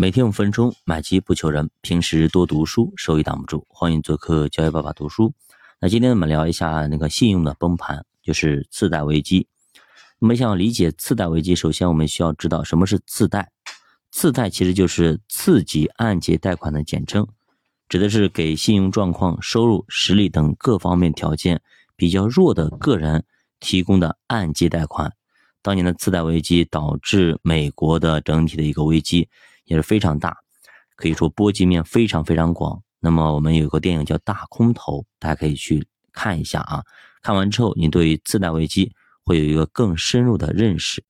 每天五分钟，买基不求人。平时多读书，收益挡不住。欢迎做客教育爸爸读书。那今天我们聊一下那个信用的崩盘，就是次贷危机。那么想理解次贷危机，首先我们需要知道什么是次贷。次贷其实就是次级按揭贷款的简称，指的是给信用状况、收入、实力等各方面条件比较弱的个人提供的按揭贷款。当年的次贷危机导致美国的整体的一个危机。也是非常大，可以说波及面非常非常广。那么我们有个电影叫《大空头》，大家可以去看一下啊。看完之后，你对次贷危机会有一个更深入的认识。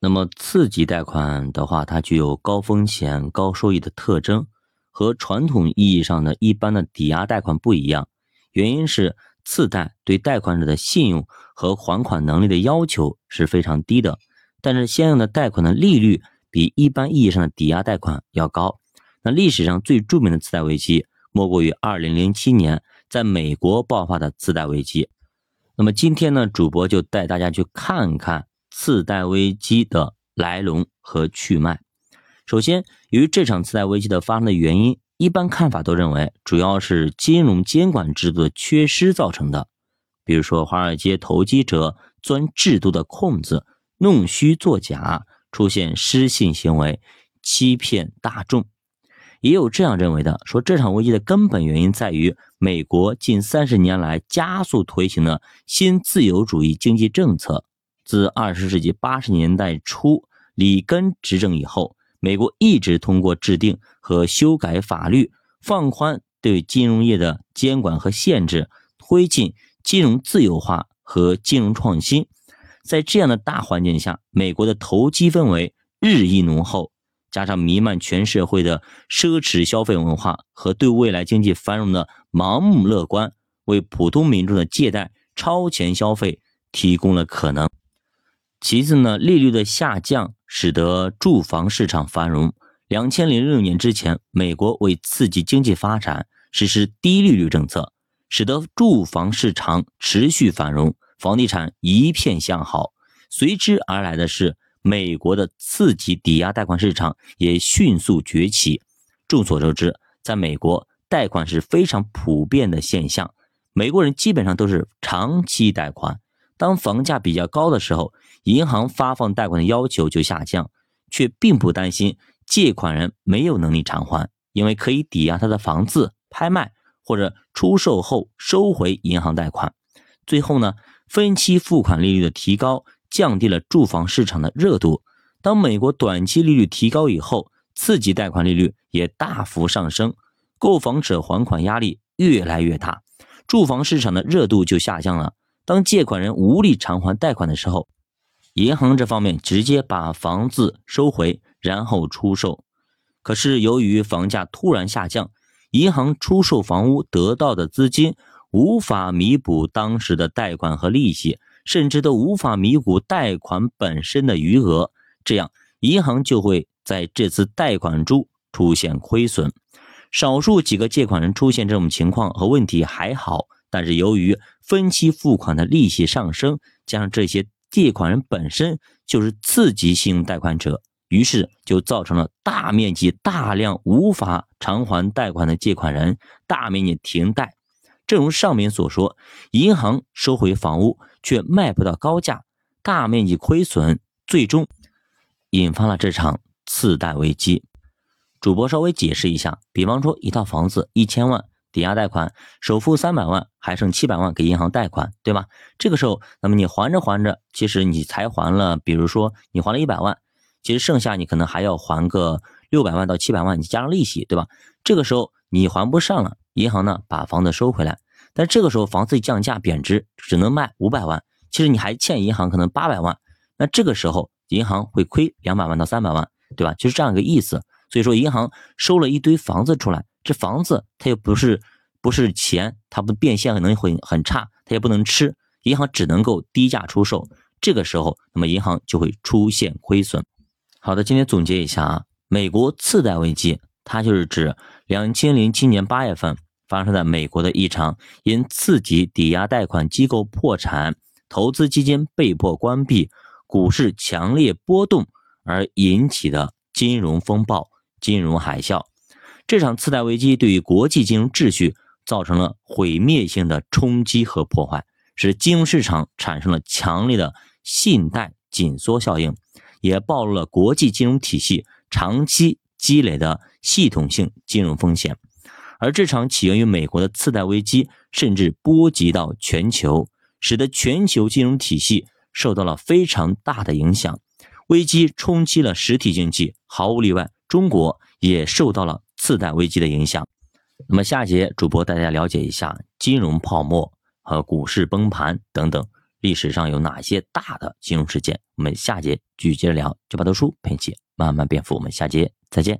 那么次级贷款的话，它具有高风险高收益的特征，和传统意义上的一般的抵押贷款不一样。原因是次贷对贷款者的信用和还款能力的要求是非常低的，但是相应的贷款的利率。比一般意义上的抵押贷款要高。那历史上最著名的次贷危机，莫过于2007年在美国爆发的次贷危机。那么今天呢，主播就带大家去看看次贷危机的来龙和去脉。首先，由于这场次贷危机的发生的原因，一般看法都认为主要是金融监管制度的缺失造成的。比如说，华尔街投机者钻制度的空子，弄虚作假。出现失信行为，欺骗大众，也有这样认为的，说这场危机的根本原因在于美国近三十年来加速推行的新自由主义经济政策。自二十世纪八十年代初里根执政以后，美国一直通过制定和修改法律，放宽对金融业的监管和限制，推进金融自由化和金融创新。在这样的大环境下，美国的投机氛围日益浓厚，加上弥漫全社会的奢侈消费文化和对未来经济繁荣的盲目乐观，为普通民众的借贷超前消费提供了可能。其次呢，利率的下降使得住房市场繁荣。两千零六年之前，美国为刺激经济发展实施低利率政策，使得住房市场持续繁荣。房地产一片向好，随之而来的是美国的次级抵押贷款市场也迅速崛起。众所周知，在美国贷款是非常普遍的现象，美国人基本上都是长期贷款。当房价比较高的时候，银行发放贷款的要求就下降，却并不担心借款人没有能力偿还，因为可以抵押他的房子拍卖或者出售后收回银行贷款。最后呢？分期付款利率的提高降低了住房市场的热度。当美国短期利率提高以后，刺激贷款利率也大幅上升，购房者还款压力越来越大，住房市场的热度就下降了。当借款人无力偿还贷款的时候，银行这方面直接把房子收回，然后出售。可是由于房价突然下降，银行出售房屋得到的资金。无法弥补当时的贷款和利息，甚至都无法弥补贷款本身的余额，这样银行就会在这次贷款中出现亏损。少数几个借款人出现这种情况和问题还好，但是由于分期付款的利息上升，加上这些借款人本身就是次级信用贷款者，于是就造成了大面积、大量无法偿还贷款的借款人大面积停贷。正如上面所说，银行收回房屋却卖不到高价，大面积亏损，最终引发了这场次贷危机。主播稍微解释一下，比方说一套房子一千万，抵押贷款，首付三百万，还剩七百万给银行贷款，对吧？这个时候，那么你还着还着，其实你才还了，比如说你还了一百万，其实剩下你可能还要还个六百万到七百万，你加上利息，对吧？这个时候你还不上了。银行呢，把房子收回来，但这个时候房子降价贬值，只能卖五百万。其实你还欠银行可能八百万，那这个时候银行会亏两百万到三百万，对吧？就是这样一个意思。所以说银行收了一堆房子出来，这房子它又不是不是钱，它不变现能力会很差，它也不能吃，银行只能够低价出售。这个时候，那么银行就会出现亏损。好的，今天总结一下啊，美国次贷危机，它就是指两千零七年八月份。发生在美国的一场因次级抵押贷款机构破产、投资基金被迫关闭、股市强烈波动而引起的金融风暴金融海啸。这场次贷危机对于国际金融秩序造成了毁灭性的冲击和破坏，使金融市场产生了强烈的信贷紧缩效应，也暴露了国际金融体系长期积累的系统性金融风险。而这场起源于美国的次贷危机，甚至波及到全球，使得全球金融体系受到了非常大的影响。危机冲击了实体经济，毫无例外，中国也受到了次贷危机的影响。那么下节主播带大家了解一下金融泡沫和股市崩盘等等历史上有哪些大的金融事件。我们下节继续接着聊，就把读书陪你慢慢变富。我们下节再见。